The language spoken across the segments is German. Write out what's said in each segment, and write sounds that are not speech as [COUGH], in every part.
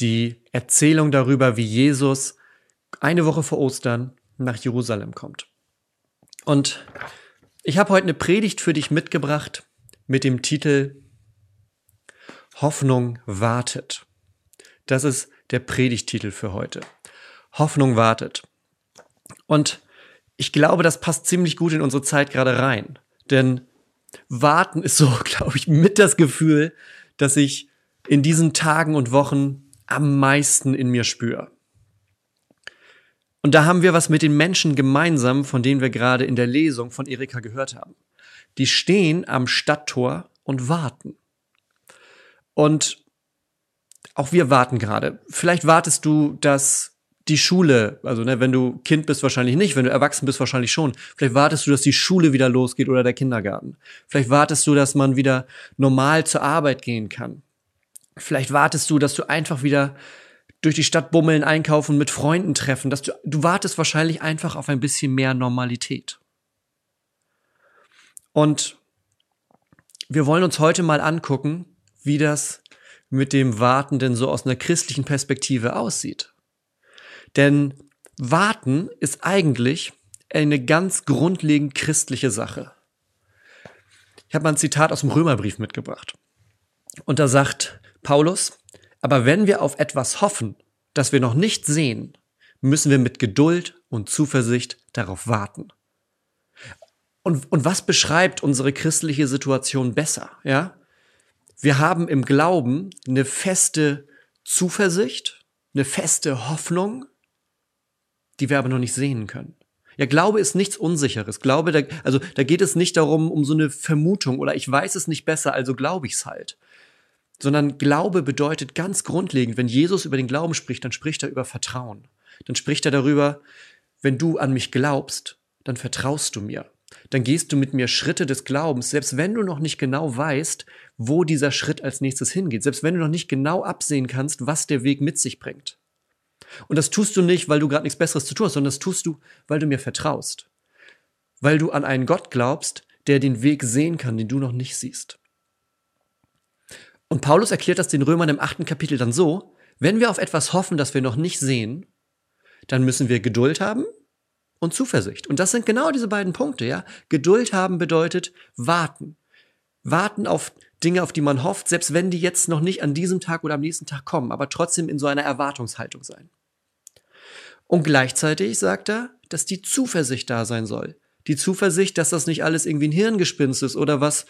Die Erzählung darüber, wie Jesus eine Woche vor Ostern nach Jerusalem kommt. Und ich habe heute eine Predigt für dich mitgebracht mit dem Titel Hoffnung wartet. Das ist der Predigtitel für heute. Hoffnung wartet. Und ich glaube, das passt ziemlich gut in unsere Zeit gerade rein. Denn warten ist so, [LAUGHS] glaube ich, mit das Gefühl, dass ich in diesen Tagen und Wochen am meisten in mir spüre. Und da haben wir was mit den Menschen gemeinsam, von denen wir gerade in der Lesung von Erika gehört haben. Die stehen am Stadttor und warten. Und auch wir warten gerade. Vielleicht wartest du, dass die Schule, also ne, wenn du Kind bist, wahrscheinlich nicht, wenn du erwachsen bist, wahrscheinlich schon. Vielleicht wartest du, dass die Schule wieder losgeht oder der Kindergarten. Vielleicht wartest du, dass man wieder normal zur Arbeit gehen kann. Vielleicht wartest du, dass du einfach wieder durch die Stadt bummeln, einkaufen, mit Freunden treffen, dass du, du wartest wahrscheinlich einfach auf ein bisschen mehr Normalität. Und wir wollen uns heute mal angucken, wie das mit dem Warten denn so aus einer christlichen Perspektive aussieht. Denn Warten ist eigentlich eine ganz grundlegend christliche Sache. Ich habe mal ein Zitat aus dem Römerbrief mitgebracht. Und da sagt Paulus, aber wenn wir auf etwas hoffen, das wir noch nicht sehen, müssen wir mit Geduld und Zuversicht darauf warten. Und, und was beschreibt unsere christliche Situation besser? Ja? Wir haben im Glauben eine feste Zuversicht, eine feste Hoffnung, die wir aber noch nicht sehen können. Ja, Glaube ist nichts Unsicheres. Glaube, da, also da geht es nicht darum, um so eine Vermutung oder ich weiß es nicht besser, also glaube ich es halt sondern Glaube bedeutet ganz grundlegend, wenn Jesus über den Glauben spricht, dann spricht er über Vertrauen. Dann spricht er darüber, wenn du an mich glaubst, dann vertraust du mir. Dann gehst du mit mir Schritte des Glaubens, selbst wenn du noch nicht genau weißt, wo dieser Schritt als nächstes hingeht, selbst wenn du noch nicht genau absehen kannst, was der Weg mit sich bringt. Und das tust du nicht, weil du gerade nichts Besseres zu tun hast, sondern das tust du, weil du mir vertraust. Weil du an einen Gott glaubst, der den Weg sehen kann, den du noch nicht siehst. Und Paulus erklärt das den Römern im achten Kapitel dann so, wenn wir auf etwas hoffen, das wir noch nicht sehen, dann müssen wir Geduld haben und Zuversicht. Und das sind genau diese beiden Punkte, ja. Geduld haben bedeutet warten. Warten auf Dinge, auf die man hofft, selbst wenn die jetzt noch nicht an diesem Tag oder am nächsten Tag kommen, aber trotzdem in so einer Erwartungshaltung sein. Und gleichzeitig sagt er, dass die Zuversicht da sein soll. Die Zuversicht, dass das nicht alles irgendwie ein Hirngespinst ist oder was,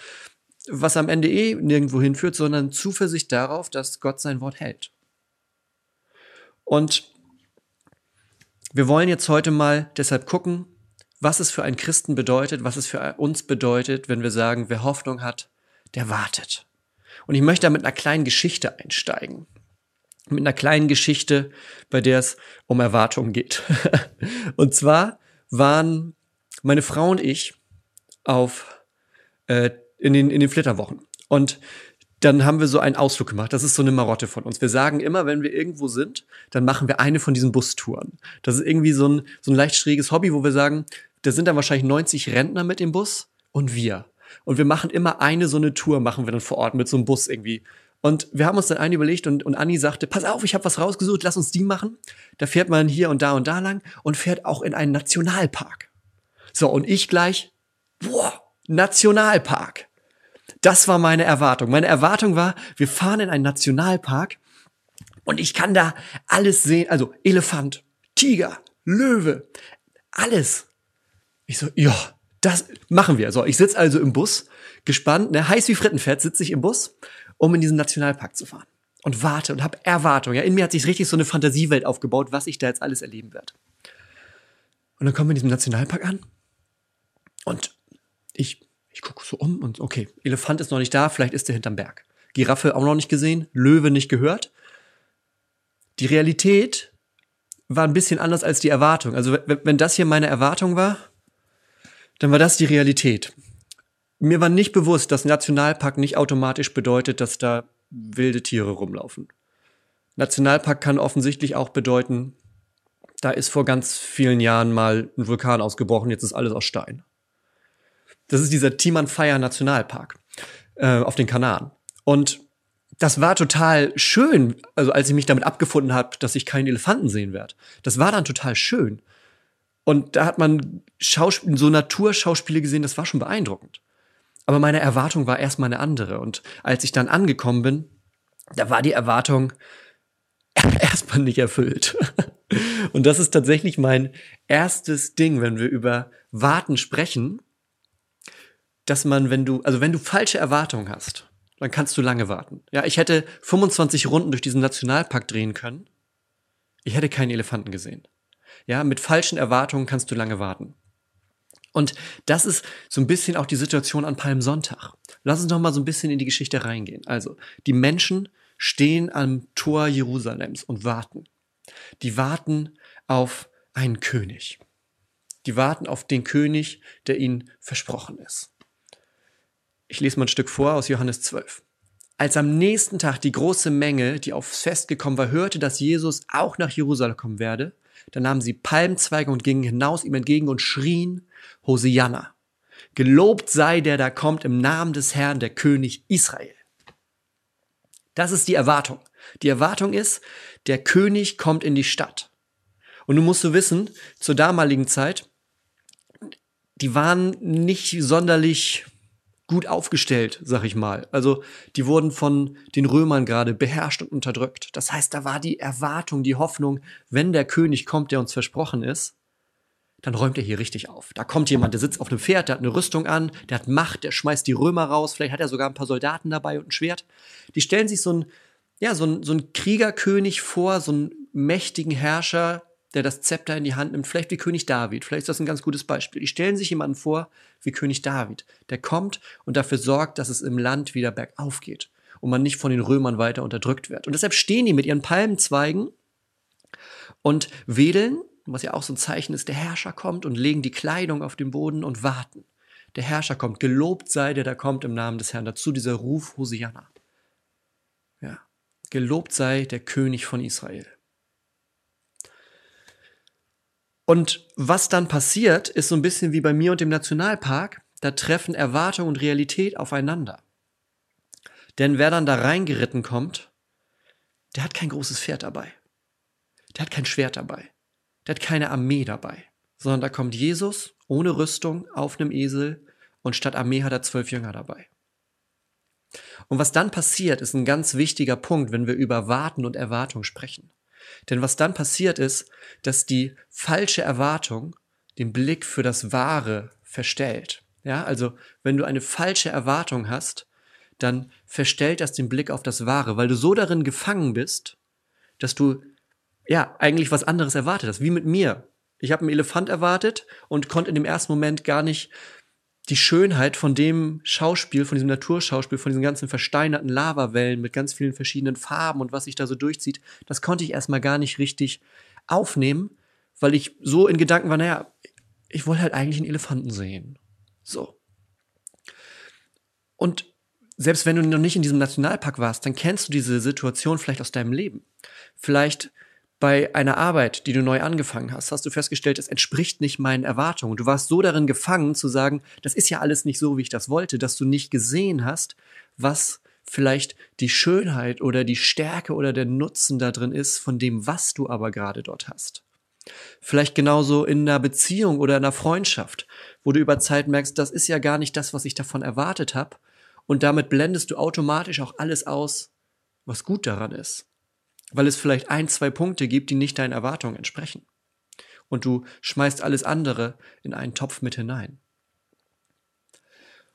was am Ende eh nirgendwo hinführt, sondern Zuversicht darauf, dass Gott sein Wort hält. Und wir wollen jetzt heute mal deshalb gucken, was es für einen Christen bedeutet, was es für uns bedeutet, wenn wir sagen, wer Hoffnung hat, der wartet. Und ich möchte da mit einer kleinen Geschichte einsteigen. Mit einer kleinen Geschichte, bei der es um Erwartungen geht. [LAUGHS] und zwar waren meine Frau und ich auf äh, in den, in den Flitterwochen. Und dann haben wir so einen Ausflug gemacht. Das ist so eine Marotte von uns. Wir sagen immer, wenn wir irgendwo sind, dann machen wir eine von diesen Bustouren. Das ist irgendwie so ein, so ein leicht schräges Hobby, wo wir sagen, da sind dann wahrscheinlich 90 Rentner mit dem Bus und wir. Und wir machen immer eine so eine Tour, machen wir dann vor Ort mit so einem Bus irgendwie. Und wir haben uns dann eine überlegt und, und Anni sagte, pass auf, ich habe was rausgesucht, lass uns die machen. Da fährt man hier und da und da lang und fährt auch in einen Nationalpark. So, und ich gleich, boah, Nationalpark. Das war meine Erwartung. Meine Erwartung war, wir fahren in einen Nationalpark und ich kann da alles sehen. Also Elefant, Tiger, Löwe, alles. Ich so, ja, das machen wir. So, ich sitze also im Bus, gespannt, ne, heiß wie Frittenfett sitze ich im Bus, um in diesen Nationalpark zu fahren. Und warte und habe Erwartung. Ja, in mir hat sich richtig so eine Fantasiewelt aufgebaut, was ich da jetzt alles erleben werde. Und dann kommen wir in diesem Nationalpark an. Und ich ich gucke so um und okay, Elefant ist noch nicht da, vielleicht ist er hinterm Berg. Giraffe auch noch nicht gesehen, Löwe nicht gehört. die Realität war ein bisschen anders als die Erwartung. Also wenn das hier meine Erwartung war, dann war das die Realität. Mir war nicht bewusst, dass Nationalpark nicht automatisch bedeutet, dass da wilde Tiere rumlaufen. Nationalpark kann offensichtlich auch bedeuten, da ist vor ganz vielen Jahren mal ein Vulkan ausgebrochen, jetzt ist alles aus Stein. Das ist dieser Timanfaya Nationalpark äh, auf den Kanaren. Und das war total schön, also als ich mich damit abgefunden habe, dass ich keinen Elefanten sehen werde. Das war dann total schön. Und da hat man Schauspiel, so Naturschauspiele gesehen, das war schon beeindruckend. Aber meine Erwartung war erstmal eine andere. Und als ich dann angekommen bin, da war die Erwartung [LAUGHS] erstmal nicht erfüllt. [LAUGHS] Und das ist tatsächlich mein erstes Ding, wenn wir über Warten sprechen, dass man, wenn du, also wenn du falsche Erwartungen hast, dann kannst du lange warten. Ja, ich hätte 25 Runden durch diesen Nationalpark drehen können. Ich hätte keinen Elefanten gesehen. Ja, mit falschen Erwartungen kannst du lange warten. Und das ist so ein bisschen auch die Situation an Palmsonntag. Lass uns noch mal so ein bisschen in die Geschichte reingehen. Also, die Menschen stehen am Tor Jerusalems und warten. Die warten auf einen König. Die warten auf den König, der ihnen versprochen ist. Ich lese mal ein Stück vor aus Johannes 12. Als am nächsten Tag die große Menge, die aufs Fest gekommen war, hörte, dass Jesus auch nach Jerusalem kommen werde, dann nahmen sie Palmzweige und gingen hinaus ihm entgegen und schrien, Hosianna. Gelobt sei der da kommt im Namen des Herrn, der König Israel. Das ist die Erwartung. Die Erwartung ist, der König kommt in die Stadt. Und du musst so wissen, zur damaligen Zeit, die waren nicht sonderlich gut aufgestellt, sag ich mal. Also die wurden von den Römern gerade beherrscht und unterdrückt. Das heißt, da war die Erwartung, die Hoffnung, wenn der König kommt, der uns versprochen ist, dann räumt er hier richtig auf. Da kommt jemand, der sitzt auf einem Pferd, der hat eine Rüstung an, der hat Macht, der schmeißt die Römer raus, vielleicht hat er sogar ein paar Soldaten dabei und ein Schwert. Die stellen sich so ein, ja, so ein, so ein Kriegerkönig vor, so einen mächtigen Herrscher, der das Zepter in die Hand nimmt, vielleicht wie König David. Vielleicht ist das ein ganz gutes Beispiel. Die stellen sich jemanden vor wie König David, der kommt und dafür sorgt, dass es im Land wieder bergauf geht und man nicht von den Römern weiter unterdrückt wird. Und deshalb stehen die mit ihren Palmenzweigen und wedeln, was ja auch so ein Zeichen ist, der Herrscher kommt und legen die Kleidung auf den Boden und warten. Der Herrscher kommt, gelobt sei der, der kommt im Namen des Herrn. Dazu dieser Ruf Hosianna. Ja, gelobt sei der König von Israel. Und was dann passiert, ist so ein bisschen wie bei mir und dem Nationalpark. Da treffen Erwartung und Realität aufeinander. Denn wer dann da reingeritten kommt, der hat kein großes Pferd dabei. Der hat kein Schwert dabei. Der hat keine Armee dabei. Sondern da kommt Jesus ohne Rüstung auf einem Esel und statt Armee hat er zwölf Jünger dabei. Und was dann passiert, ist ein ganz wichtiger Punkt, wenn wir über Warten und Erwartung sprechen. Denn was dann passiert ist, dass die falsche Erwartung den Blick für das Wahre verstellt. Ja, also wenn du eine falsche Erwartung hast, dann verstellt das den Blick auf das Wahre, weil du so darin gefangen bist, dass du ja eigentlich was anderes erwartet hast, wie mit mir. Ich habe einen Elefant erwartet und konnte in dem ersten Moment gar nicht die Schönheit von dem Schauspiel, von diesem Naturschauspiel, von diesen ganzen versteinerten Lavawellen mit ganz vielen verschiedenen Farben und was sich da so durchzieht, das konnte ich erstmal gar nicht richtig aufnehmen, weil ich so in Gedanken war, naja, ich wollte halt eigentlich einen Elefanten sehen. So. Und selbst wenn du noch nicht in diesem Nationalpark warst, dann kennst du diese Situation vielleicht aus deinem Leben. Vielleicht bei einer Arbeit, die du neu angefangen hast, hast du festgestellt, es entspricht nicht meinen Erwartungen. Du warst so darin gefangen zu sagen, das ist ja alles nicht so, wie ich das wollte, dass du nicht gesehen hast, was vielleicht die Schönheit oder die Stärke oder der Nutzen da drin ist von dem, was du aber gerade dort hast. Vielleicht genauso in einer Beziehung oder in einer Freundschaft, wo du über Zeit merkst, das ist ja gar nicht das, was ich davon erwartet habe. Und damit blendest du automatisch auch alles aus, was gut daran ist weil es vielleicht ein, zwei Punkte gibt, die nicht deinen Erwartungen entsprechen. Und du schmeißt alles andere in einen Topf mit hinein.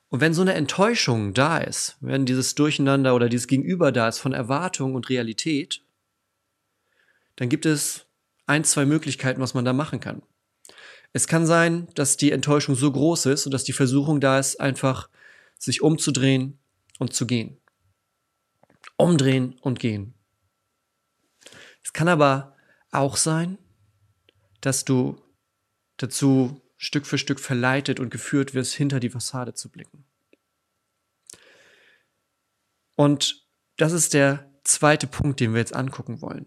Und wenn so eine Enttäuschung da ist, wenn dieses Durcheinander oder dieses Gegenüber da ist von Erwartung und Realität, dann gibt es ein, zwei Möglichkeiten, was man da machen kann. Es kann sein, dass die Enttäuschung so groß ist und dass die Versuchung da ist, einfach sich umzudrehen und zu gehen. Umdrehen und gehen. Es kann aber auch sein, dass du dazu Stück für Stück verleitet und geführt wirst, hinter die Fassade zu blicken. Und das ist der zweite Punkt, den wir jetzt angucken wollen.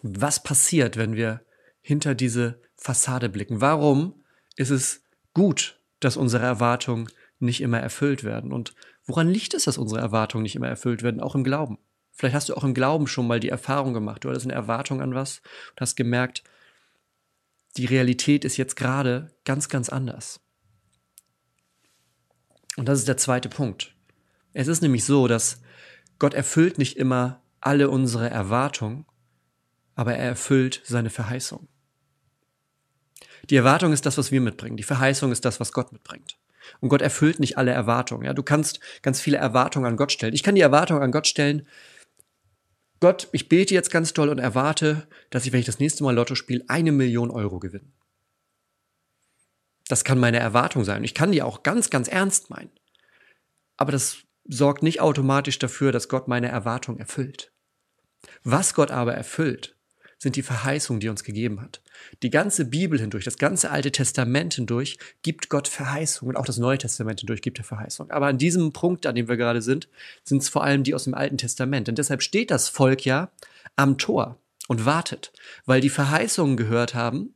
Was passiert, wenn wir hinter diese Fassade blicken? Warum ist es gut, dass unsere Erwartungen nicht immer erfüllt werden? Und woran liegt es, dass unsere Erwartungen nicht immer erfüllt werden, auch im Glauben? Vielleicht hast du auch im Glauben schon mal die Erfahrung gemacht, du hattest eine Erwartung an was und hast gemerkt, die Realität ist jetzt gerade ganz, ganz anders. Und das ist der zweite Punkt. Es ist nämlich so, dass Gott erfüllt nicht immer alle unsere Erwartungen, aber er erfüllt seine Verheißung. Die Erwartung ist das, was wir mitbringen. Die Verheißung ist das, was Gott mitbringt. Und Gott erfüllt nicht alle Erwartungen. Ja, du kannst ganz viele Erwartungen an Gott stellen. Ich kann die Erwartung an Gott stellen, Gott, ich bete jetzt ganz toll und erwarte, dass ich, wenn ich das nächste Mal Lotto spiele, eine Million Euro gewinne. Das kann meine Erwartung sein. Ich kann die auch ganz, ganz ernst meinen. Aber das sorgt nicht automatisch dafür, dass Gott meine Erwartung erfüllt. Was Gott aber erfüllt, sind die Verheißungen, die er uns gegeben hat. Die ganze Bibel hindurch, das ganze Alte Testament hindurch gibt Gott Verheißungen. Auch das Neue Testament hindurch gibt er Verheißungen. Aber an diesem Punkt, an dem wir gerade sind, sind es vor allem die aus dem Alten Testament. Und deshalb steht das Volk ja am Tor und wartet, weil die Verheißungen gehört haben,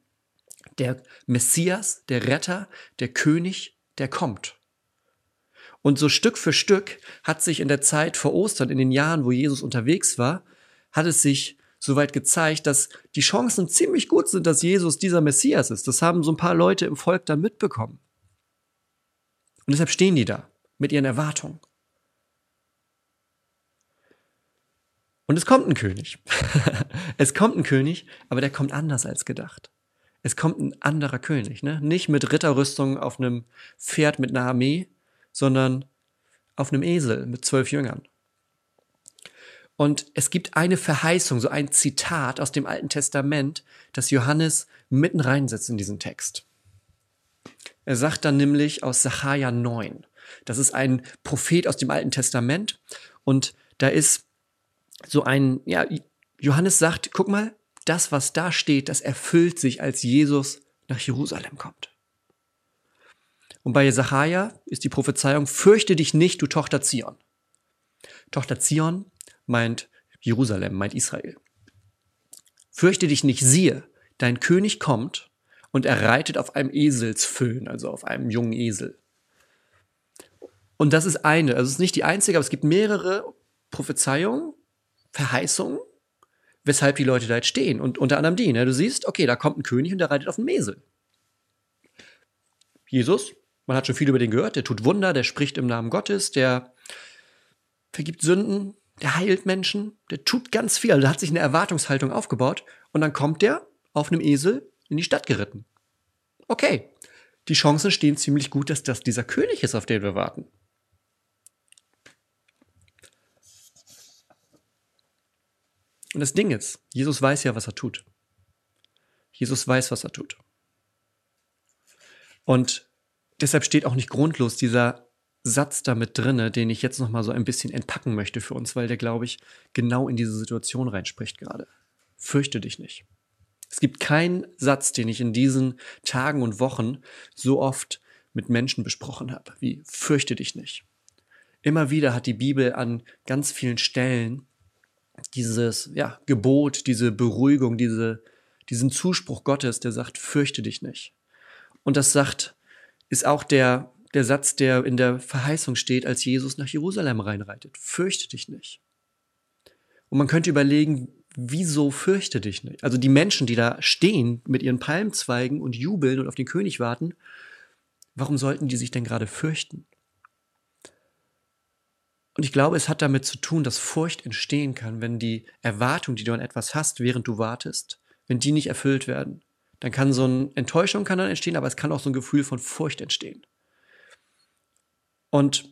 der Messias, der Retter, der König, der kommt. Und so Stück für Stück hat sich in der Zeit vor Ostern, in den Jahren, wo Jesus unterwegs war, hat es sich soweit gezeigt, dass die Chancen ziemlich gut sind, dass Jesus dieser Messias ist. Das haben so ein paar Leute im Volk dann mitbekommen. Und deshalb stehen die da mit ihren Erwartungen. Und es kommt ein König. [LAUGHS] es kommt ein König, aber der kommt anders als gedacht. Es kommt ein anderer König, ne? Nicht mit Ritterrüstung auf einem Pferd mit einer Armee, sondern auf einem Esel mit zwölf Jüngern. Und es gibt eine Verheißung, so ein Zitat aus dem Alten Testament, das Johannes mitten reinsetzt in diesen Text. Er sagt dann nämlich aus Sacharja 9. Das ist ein Prophet aus dem Alten Testament. Und da ist so ein, ja, Johannes sagt, guck mal, das, was da steht, das erfüllt sich, als Jesus nach Jerusalem kommt. Und bei Sacharja ist die Prophezeiung, fürchte dich nicht, du Tochter Zion. Tochter Zion meint Jerusalem, meint Israel. Fürchte dich nicht, siehe, dein König kommt und er reitet auf einem Eselsföhn, also auf einem jungen Esel. Und das ist eine, also es ist nicht die einzige, aber es gibt mehrere Prophezeiungen, Verheißungen, weshalb die Leute da jetzt stehen. Und unter anderem die, ne? du siehst, okay, da kommt ein König und der reitet auf einem Esel. Jesus, man hat schon viel über den gehört, der tut Wunder, der spricht im Namen Gottes, der vergibt Sünden, der heilt Menschen, der tut ganz viel. Also da hat sich eine Erwartungshaltung aufgebaut und dann kommt der auf einem Esel in die Stadt geritten. Okay, die Chancen stehen ziemlich gut, dass das dieser König ist, auf den wir warten. Und das Ding ist, Jesus weiß ja, was er tut. Jesus weiß, was er tut. Und deshalb steht auch nicht grundlos dieser Satz damit drinne, den ich jetzt noch mal so ein bisschen entpacken möchte für uns, weil der, glaube ich, genau in diese Situation reinspricht gerade. Fürchte dich nicht. Es gibt keinen Satz, den ich in diesen Tagen und Wochen so oft mit Menschen besprochen habe, wie fürchte dich nicht. Immer wieder hat die Bibel an ganz vielen Stellen dieses ja, Gebot, diese Beruhigung, diese, diesen Zuspruch Gottes, der sagt, fürchte dich nicht. Und das sagt, ist auch der der Satz, der in der Verheißung steht, als Jesus nach Jerusalem reinreitet. Fürchte dich nicht. Und man könnte überlegen, wieso fürchte dich nicht? Also die Menschen, die da stehen mit ihren Palmzweigen und jubeln und auf den König warten, warum sollten die sich denn gerade fürchten? Und ich glaube, es hat damit zu tun, dass Furcht entstehen kann, wenn die Erwartung, die du an etwas hast, während du wartest, wenn die nicht erfüllt werden. Dann kann so eine Enttäuschung kann dann entstehen, aber es kann auch so ein Gefühl von Furcht entstehen. Und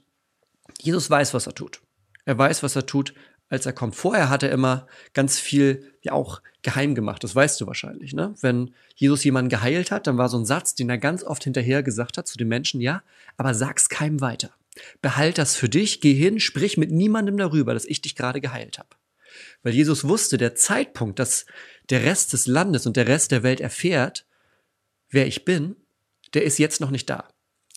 Jesus weiß, was er tut. Er weiß, was er tut, als er kommt. Vorher hat er immer ganz viel ja auch geheim gemacht. Das weißt du wahrscheinlich, ne? Wenn Jesus jemanden geheilt hat, dann war so ein Satz, den er ganz oft hinterher gesagt hat zu den Menschen, ja, aber sag's keinem weiter. Behalt das für dich, geh hin, sprich mit niemandem darüber, dass ich dich gerade geheilt habe. Weil Jesus wusste, der Zeitpunkt, dass der Rest des Landes und der Rest der Welt erfährt, wer ich bin, der ist jetzt noch nicht da.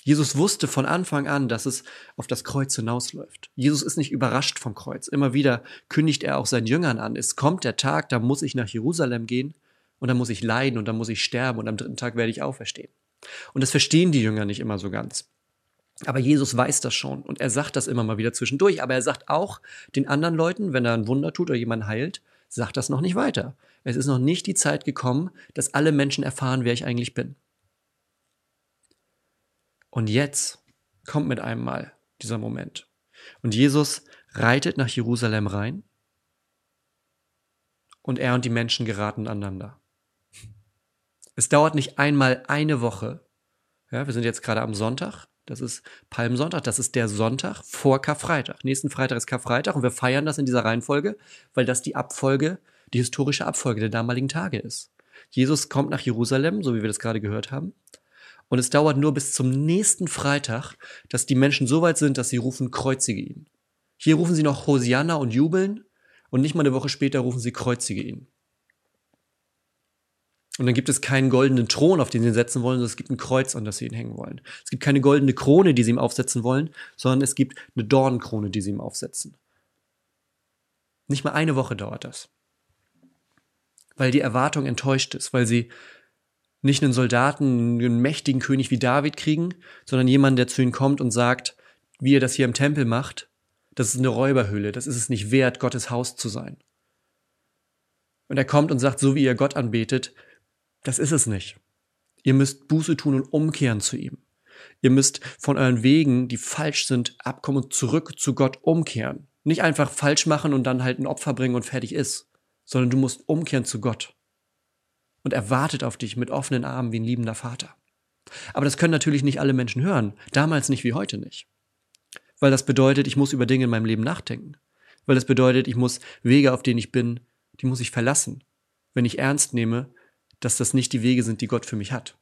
Jesus wusste von Anfang an, dass es auf das Kreuz hinausläuft. Jesus ist nicht überrascht vom Kreuz. Immer wieder kündigt er auch seinen Jüngern an, es kommt der Tag, da muss ich nach Jerusalem gehen und dann muss ich leiden und dann muss ich sterben und am dritten Tag werde ich auferstehen. Und das verstehen die Jünger nicht immer so ganz. Aber Jesus weiß das schon und er sagt das immer mal wieder zwischendurch. Aber er sagt auch den anderen Leuten, wenn er ein Wunder tut oder jemanden heilt, sagt das noch nicht weiter. Es ist noch nicht die Zeit gekommen, dass alle Menschen erfahren, wer ich eigentlich bin. Und jetzt kommt mit einem Mal dieser Moment. Und Jesus reitet nach Jerusalem rein und er und die Menschen geraten aneinander. Es dauert nicht einmal eine Woche. Ja, wir sind jetzt gerade am Sonntag. Das ist Palmsonntag. Das ist der Sonntag vor Karfreitag. Nächsten Freitag ist Karfreitag und wir feiern das in dieser Reihenfolge, weil das die Abfolge, die historische Abfolge der damaligen Tage ist. Jesus kommt nach Jerusalem, so wie wir das gerade gehört haben. Und es dauert nur bis zum nächsten Freitag, dass die Menschen so weit sind, dass sie rufen, kreuzige ihn. Hier rufen sie noch Hosianna und jubeln und nicht mal eine Woche später rufen sie, kreuzige ihn. Und dann gibt es keinen goldenen Thron, auf den sie ihn setzen wollen, sondern es gibt ein Kreuz, an das sie ihn hängen wollen. Es gibt keine goldene Krone, die sie ihm aufsetzen wollen, sondern es gibt eine Dornenkrone, die sie ihm aufsetzen. Nicht mal eine Woche dauert das. Weil die Erwartung enttäuscht ist, weil sie nicht einen Soldaten, einen mächtigen König wie David kriegen, sondern jemanden, der zu ihnen kommt und sagt, wie ihr das hier im Tempel macht, das ist eine Räuberhöhle, das ist es nicht wert, Gottes Haus zu sein. Und er kommt und sagt, so wie ihr Gott anbetet, das ist es nicht. Ihr müsst Buße tun und umkehren zu ihm. Ihr müsst von euren Wegen, die falsch sind, abkommen und zurück zu Gott umkehren. Nicht einfach falsch machen und dann halt ein Opfer bringen und fertig ist, sondern du musst umkehren zu Gott und er wartet auf dich mit offenen Armen wie ein liebender Vater. Aber das können natürlich nicht alle Menschen hören, damals nicht wie heute nicht. Weil das bedeutet, ich muss über Dinge in meinem Leben nachdenken. Weil das bedeutet, ich muss Wege, auf denen ich bin, die muss ich verlassen, wenn ich ernst nehme, dass das nicht die Wege sind, die Gott für mich hat.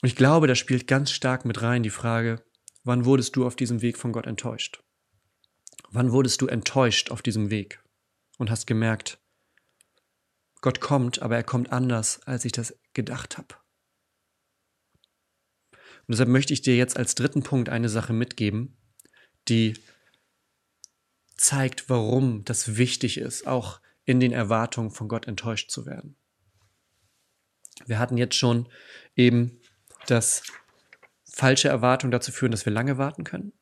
Und ich glaube, da spielt ganz stark mit rein die Frage, wann wurdest du auf diesem Weg von Gott enttäuscht? Wann wurdest du enttäuscht auf diesem Weg? Und hast gemerkt, Gott kommt, aber er kommt anders, als ich das gedacht habe. Und deshalb möchte ich dir jetzt als dritten Punkt eine Sache mitgeben, die zeigt, warum das wichtig ist, auch in den Erwartungen von Gott enttäuscht zu werden. Wir hatten jetzt schon eben, dass falsche Erwartungen dazu führen, dass wir lange warten können.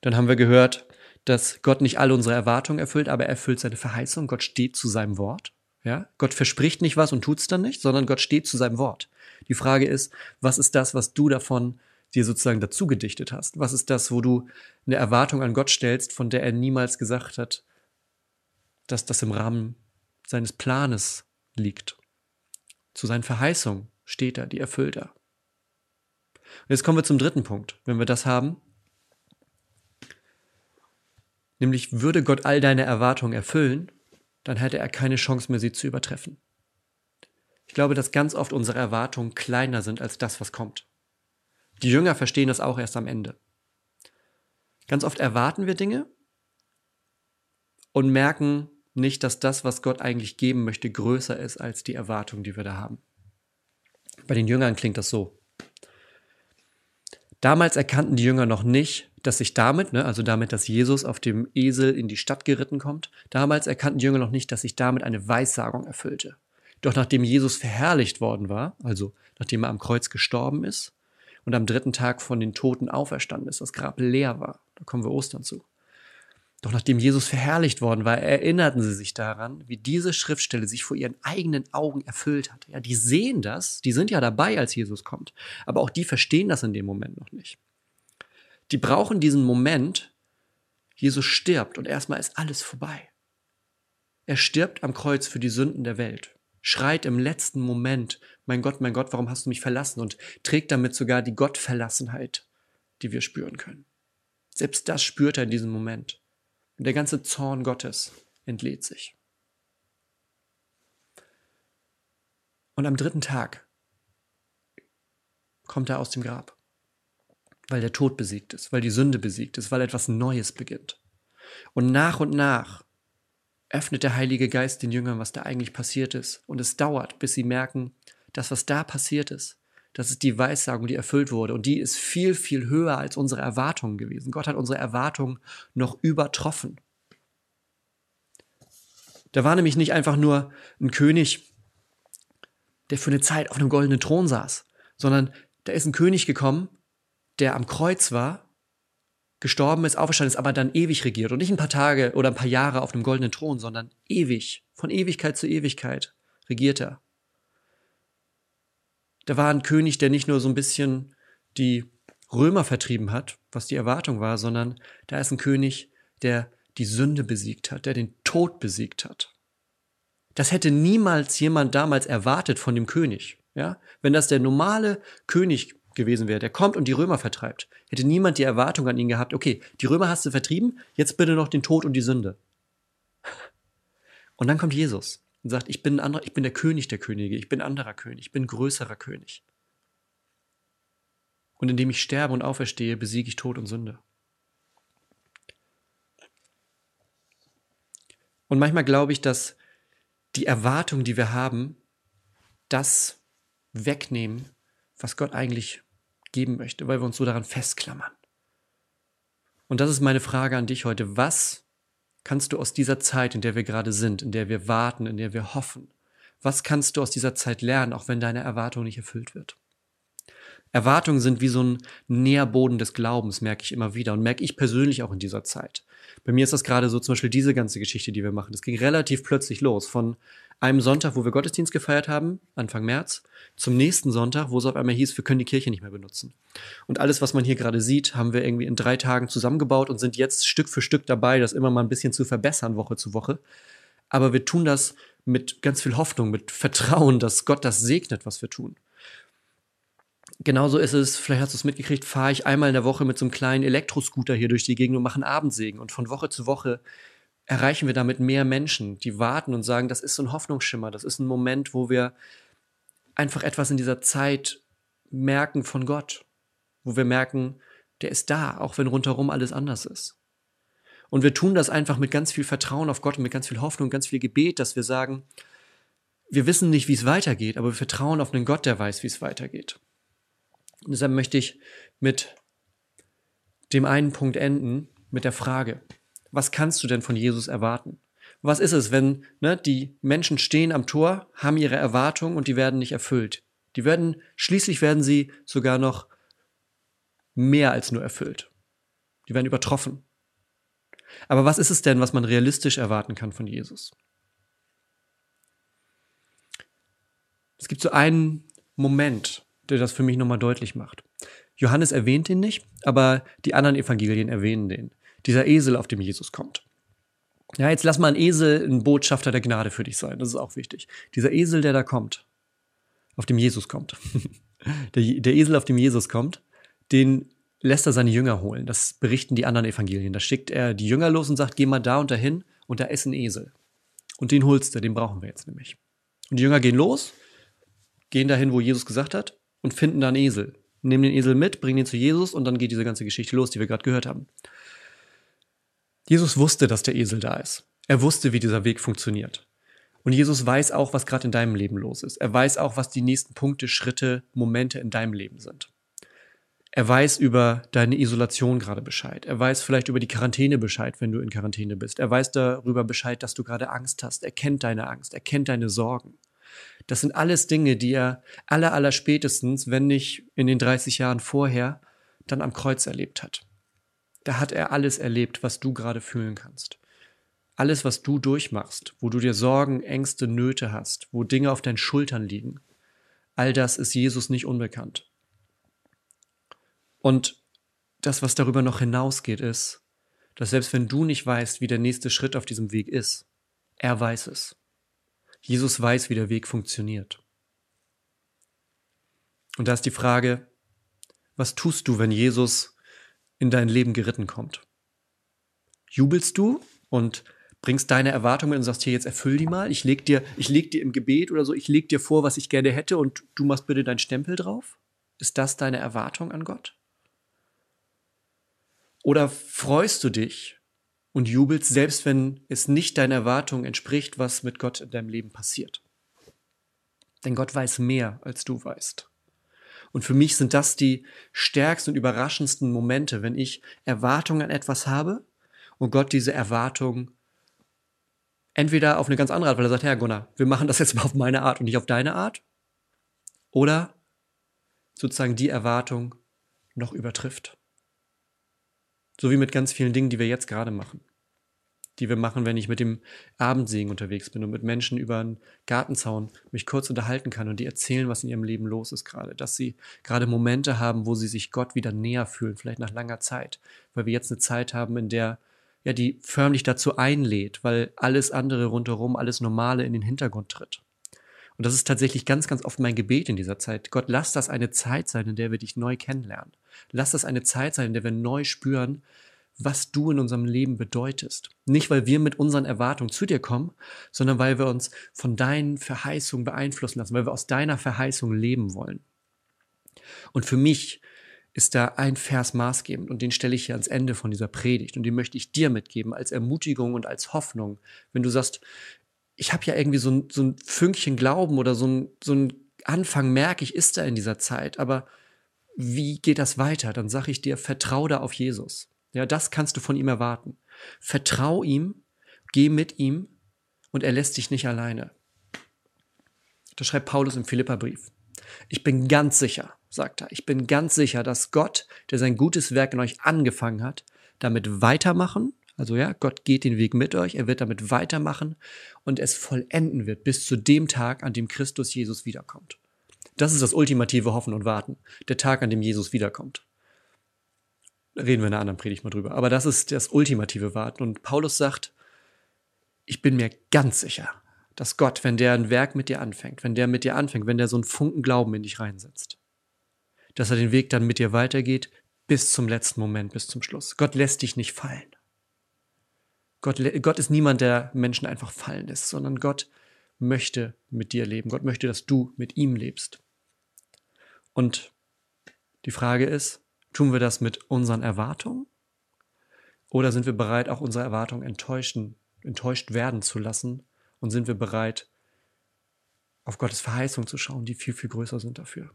Dann haben wir gehört, dass Gott nicht alle unsere Erwartungen erfüllt, aber er erfüllt seine Verheißung. Gott steht zu seinem Wort. Ja? Gott verspricht nicht was und tut es dann nicht, sondern Gott steht zu seinem Wort. Die Frage ist, was ist das, was du davon dir sozusagen dazu gedichtet hast? Was ist das, wo du eine Erwartung an Gott stellst, von der er niemals gesagt hat, dass das im Rahmen seines Planes liegt? Zu seinen Verheißungen steht er, die erfüllt er. Und jetzt kommen wir zum dritten Punkt. Wenn wir das haben, Nämlich würde Gott all deine Erwartungen erfüllen, dann hätte er keine Chance mehr, sie zu übertreffen. Ich glaube, dass ganz oft unsere Erwartungen kleiner sind als das, was kommt. Die Jünger verstehen das auch erst am Ende. Ganz oft erwarten wir Dinge und merken nicht, dass das, was Gott eigentlich geben möchte, größer ist als die Erwartung, die wir da haben. Bei den Jüngern klingt das so. Damals erkannten die Jünger noch nicht, dass sich damit, ne, also damit, dass Jesus auf dem Esel in die Stadt geritten kommt, damals erkannten die Jünger noch nicht, dass sich damit eine Weissagung erfüllte. Doch nachdem Jesus verherrlicht worden war, also nachdem er am Kreuz gestorben ist und am dritten Tag von den Toten auferstanden ist, das Grab leer war, da kommen wir Ostern zu, doch nachdem Jesus verherrlicht worden war, erinnerten sie sich daran, wie diese Schriftstelle sich vor ihren eigenen Augen erfüllt hat. Ja, die sehen das, die sind ja dabei, als Jesus kommt, aber auch die verstehen das in dem Moment noch nicht. Die brauchen diesen Moment, Jesus stirbt und erstmal ist alles vorbei. Er stirbt am Kreuz für die Sünden der Welt, schreit im letzten Moment, mein Gott, mein Gott, warum hast du mich verlassen? und trägt damit sogar die Gottverlassenheit, die wir spüren können. Selbst das spürt er in diesem Moment. Und der ganze Zorn Gottes entlädt sich. Und am dritten Tag kommt er aus dem Grab. weil der Tod besiegt ist, weil die Sünde besiegt ist, weil etwas Neues beginnt. Und nach und nach öffnet der Heilige Geist den Jüngern, was da eigentlich passiert ist. Und es dauert, bis sie merken, dass was da passiert ist, das ist die Weissagung, die erfüllt wurde. Und die ist viel, viel höher als unsere Erwartungen gewesen. Gott hat unsere Erwartungen noch übertroffen. Da war nämlich nicht einfach nur ein König, der für eine Zeit auf einem goldenen Thron saß, sondern da ist ein König gekommen, der am Kreuz war, gestorben ist, auferstanden ist, aber dann ewig regiert und nicht ein paar Tage oder ein paar Jahre auf einem goldenen Thron, sondern ewig, von Ewigkeit zu Ewigkeit regiert er. Da war ein König, der nicht nur so ein bisschen die Römer vertrieben hat, was die Erwartung war, sondern da ist ein König, der die Sünde besiegt hat, der den Tod besiegt hat. Das hätte niemals jemand damals erwartet von dem König. Ja? Wenn das der normale König gewesen wäre, der kommt und die Römer vertreibt, hätte niemand die Erwartung an ihn gehabt, okay, die Römer hast du vertrieben, jetzt bitte noch den Tod und die Sünde. Und dann kommt Jesus und sagt, ich bin, ein anderer, ich bin der König der Könige, ich bin anderer König, ich bin größerer König. Und indem ich sterbe und auferstehe, besiege ich Tod und Sünde. Und manchmal glaube ich, dass die Erwartung, die wir haben, das wegnehmen, was Gott eigentlich geben möchte, weil wir uns so daran festklammern. Und das ist meine Frage an dich heute. Was kannst du aus dieser Zeit, in der wir gerade sind, in der wir warten, in der wir hoffen, was kannst du aus dieser Zeit lernen, auch wenn deine Erwartung nicht erfüllt wird? Erwartungen sind wie so ein Nährboden des Glaubens, merke ich immer wieder und merke ich persönlich auch in dieser Zeit. Bei mir ist das gerade so zum Beispiel diese ganze Geschichte, die wir machen. Das ging relativ plötzlich los. Von einem Sonntag, wo wir Gottesdienst gefeiert haben, Anfang März, zum nächsten Sonntag, wo es auf einmal hieß, wir können die Kirche nicht mehr benutzen. Und alles, was man hier gerade sieht, haben wir irgendwie in drei Tagen zusammengebaut und sind jetzt Stück für Stück dabei, das immer mal ein bisschen zu verbessern, Woche zu Woche. Aber wir tun das mit ganz viel Hoffnung, mit Vertrauen, dass Gott das segnet, was wir tun. Genauso ist es, vielleicht hast du es mitgekriegt, fahre ich einmal in der Woche mit so einem kleinen Elektroscooter hier durch die Gegend und mache einen Abendsegen. Und von Woche zu Woche erreichen wir damit mehr Menschen, die warten und sagen, das ist so ein Hoffnungsschimmer, das ist ein Moment, wo wir einfach etwas in dieser Zeit merken von Gott, wo wir merken, der ist da, auch wenn rundherum alles anders ist. Und wir tun das einfach mit ganz viel Vertrauen auf Gott und mit ganz viel Hoffnung, ganz viel Gebet, dass wir sagen, wir wissen nicht, wie es weitergeht, aber wir vertrauen auf einen Gott, der weiß, wie es weitergeht. Deshalb möchte ich mit dem einen Punkt enden, mit der Frage, was kannst du denn von Jesus erwarten? Was ist es, wenn ne, die Menschen stehen am Tor, haben ihre Erwartungen und die werden nicht erfüllt? Die werden, schließlich werden sie sogar noch mehr als nur erfüllt. Die werden übertroffen. Aber was ist es denn, was man realistisch erwarten kann von Jesus? Es gibt so einen Moment, der das für mich nochmal deutlich macht. Johannes erwähnt ihn nicht, aber die anderen Evangelien erwähnen den dieser Esel, auf dem Jesus kommt. Ja, jetzt lass mal ein Esel ein Botschafter der Gnade für dich sein. Das ist auch wichtig. Dieser Esel, der da kommt, auf dem Jesus kommt. [LAUGHS] der, der Esel, auf dem Jesus kommt, den lässt er seine Jünger holen. Das berichten die anderen Evangelien. Da schickt er die Jünger los und sagt, geh mal da und dahin und da ist ein Esel. Und den holst du, den brauchen wir jetzt nämlich. Und die Jünger gehen los, gehen dahin, wo Jesus gesagt hat und finden da einen Esel. Nehmen den Esel mit, bringen ihn zu Jesus und dann geht diese ganze Geschichte los, die wir gerade gehört haben. Jesus wusste, dass der Esel da ist. Er wusste, wie dieser Weg funktioniert. Und Jesus weiß auch, was gerade in deinem Leben los ist. Er weiß auch, was die nächsten Punkte, Schritte, Momente in deinem Leben sind. Er weiß über deine Isolation gerade Bescheid. Er weiß vielleicht über die Quarantäne Bescheid, wenn du in Quarantäne bist. Er weiß darüber Bescheid, dass du gerade Angst hast. Er kennt deine Angst. Er kennt deine Sorgen. Das sind alles Dinge, die er aller, aller spätestens, wenn nicht in den 30 Jahren vorher, dann am Kreuz erlebt hat. Da hat er alles erlebt, was du gerade fühlen kannst. Alles, was du durchmachst, wo du dir Sorgen, Ängste, Nöte hast, wo Dinge auf deinen Schultern liegen, all das ist Jesus nicht unbekannt. Und das, was darüber noch hinausgeht, ist, dass selbst wenn du nicht weißt, wie der nächste Schritt auf diesem Weg ist, er weiß es. Jesus weiß, wie der Weg funktioniert. Und da ist die Frage, was tust du, wenn Jesus in dein Leben geritten kommt? Jubelst du und bringst deine Erwartungen und sagst hier jetzt erfüll die mal. Ich leg dir, ich leg dir im Gebet oder so, ich leg dir vor, was ich gerne hätte und du machst bitte deinen Stempel drauf. Ist das deine Erwartung an Gott? Oder freust du dich und jubelst, selbst wenn es nicht deiner Erwartung entspricht, was mit Gott in deinem Leben passiert? Denn Gott weiß mehr, als du weißt. Und für mich sind das die stärksten und überraschendsten Momente, wenn ich Erwartungen an etwas habe und Gott diese Erwartungen entweder auf eine ganz andere Art, weil er sagt, Herr Gunnar, wir machen das jetzt mal auf meine Art und nicht auf deine Art, oder sozusagen die Erwartung noch übertrifft. So wie mit ganz vielen Dingen, die wir jetzt gerade machen. Die wir machen, wenn ich mit dem Abendsegen unterwegs bin und mit Menschen über einen Gartenzaun mich kurz unterhalten kann und die erzählen, was in ihrem Leben los ist gerade, dass sie gerade Momente haben, wo sie sich Gott wieder näher fühlen, vielleicht nach langer Zeit, weil wir jetzt eine Zeit haben, in der ja die förmlich dazu einlädt, weil alles andere rundherum, alles Normale in den Hintergrund tritt. Und das ist tatsächlich ganz, ganz oft mein Gebet in dieser Zeit. Gott, lass das eine Zeit sein, in der wir dich neu kennenlernen. Lass das eine Zeit sein, in der wir neu spüren, was du in unserem Leben bedeutest. Nicht, weil wir mit unseren Erwartungen zu dir kommen, sondern weil wir uns von deinen Verheißungen beeinflussen lassen, weil wir aus deiner Verheißung leben wollen. Und für mich ist da ein Vers maßgebend und den stelle ich hier ans Ende von dieser Predigt und den möchte ich dir mitgeben als Ermutigung und als Hoffnung. Wenn du sagst, ich habe ja irgendwie so ein, so ein Fünkchen Glauben oder so ein, so ein Anfang, merke ich, ist da in dieser Zeit, aber wie geht das weiter? Dann sage ich dir, vertraue da auf Jesus. Ja, das kannst du von ihm erwarten. Vertrau ihm, geh mit ihm und er lässt dich nicht alleine. Das schreibt Paulus im Philipperbrief. Ich bin ganz sicher, sagt er, ich bin ganz sicher, dass Gott, der sein gutes Werk in euch angefangen hat, damit weitermachen, also ja, Gott geht den Weg mit euch, er wird damit weitermachen und es vollenden wird bis zu dem Tag, an dem Christus Jesus wiederkommt. Das ist das ultimative Hoffen und Warten, der Tag, an dem Jesus wiederkommt reden wir in einer anderen Predigt mal drüber. Aber das ist das ultimative Warten. Und Paulus sagt, ich bin mir ganz sicher, dass Gott, wenn der ein Werk mit dir anfängt, wenn der mit dir anfängt, wenn der so einen Funken Glauben in dich reinsetzt, dass er den Weg dann mit dir weitergeht bis zum letzten Moment, bis zum Schluss. Gott lässt dich nicht fallen. Gott, Gott ist niemand, der Menschen einfach fallen lässt, sondern Gott möchte mit dir leben. Gott möchte, dass du mit ihm lebst. Und die Frage ist, Tun wir das mit unseren Erwartungen? Oder sind wir bereit, auch unsere Erwartungen enttäuschen, enttäuscht werden zu lassen? Und sind wir bereit, auf Gottes Verheißung zu schauen, die viel, viel größer sind dafür?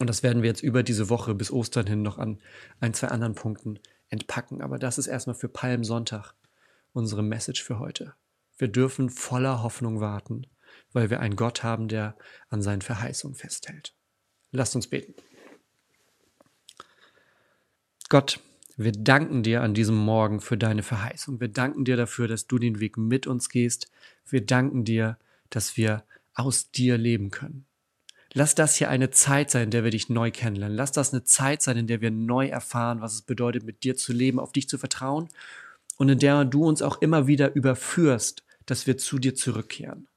Und das werden wir jetzt über diese Woche bis Ostern hin noch an ein, zwei anderen Punkten entpacken. Aber das ist erstmal für Palmsonntag unsere Message für heute. Wir dürfen voller Hoffnung warten, weil wir einen Gott haben, der an seinen Verheißungen festhält. Lasst uns beten. Gott, wir danken dir an diesem Morgen für deine Verheißung. Wir danken dir dafür, dass du den Weg mit uns gehst. Wir danken dir, dass wir aus dir leben können. Lass das hier eine Zeit sein, in der wir dich neu kennenlernen. Lass das eine Zeit sein, in der wir neu erfahren, was es bedeutet, mit dir zu leben, auf dich zu vertrauen und in der du uns auch immer wieder überführst, dass wir zu dir zurückkehren.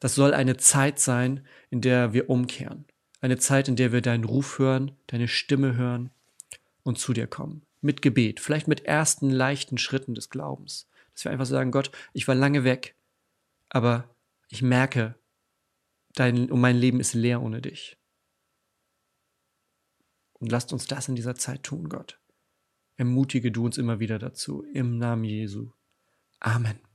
Das soll eine Zeit sein, in der wir umkehren. Eine Zeit, in der wir deinen Ruf hören, deine Stimme hören und zu dir kommen. Mit Gebet, vielleicht mit ersten leichten Schritten des Glaubens. Dass wir einfach sagen, Gott, ich war lange weg, aber ich merke, dein, und mein Leben ist leer ohne dich. Und lasst uns das in dieser Zeit tun, Gott. Ermutige du uns immer wieder dazu. Im Namen Jesu. Amen.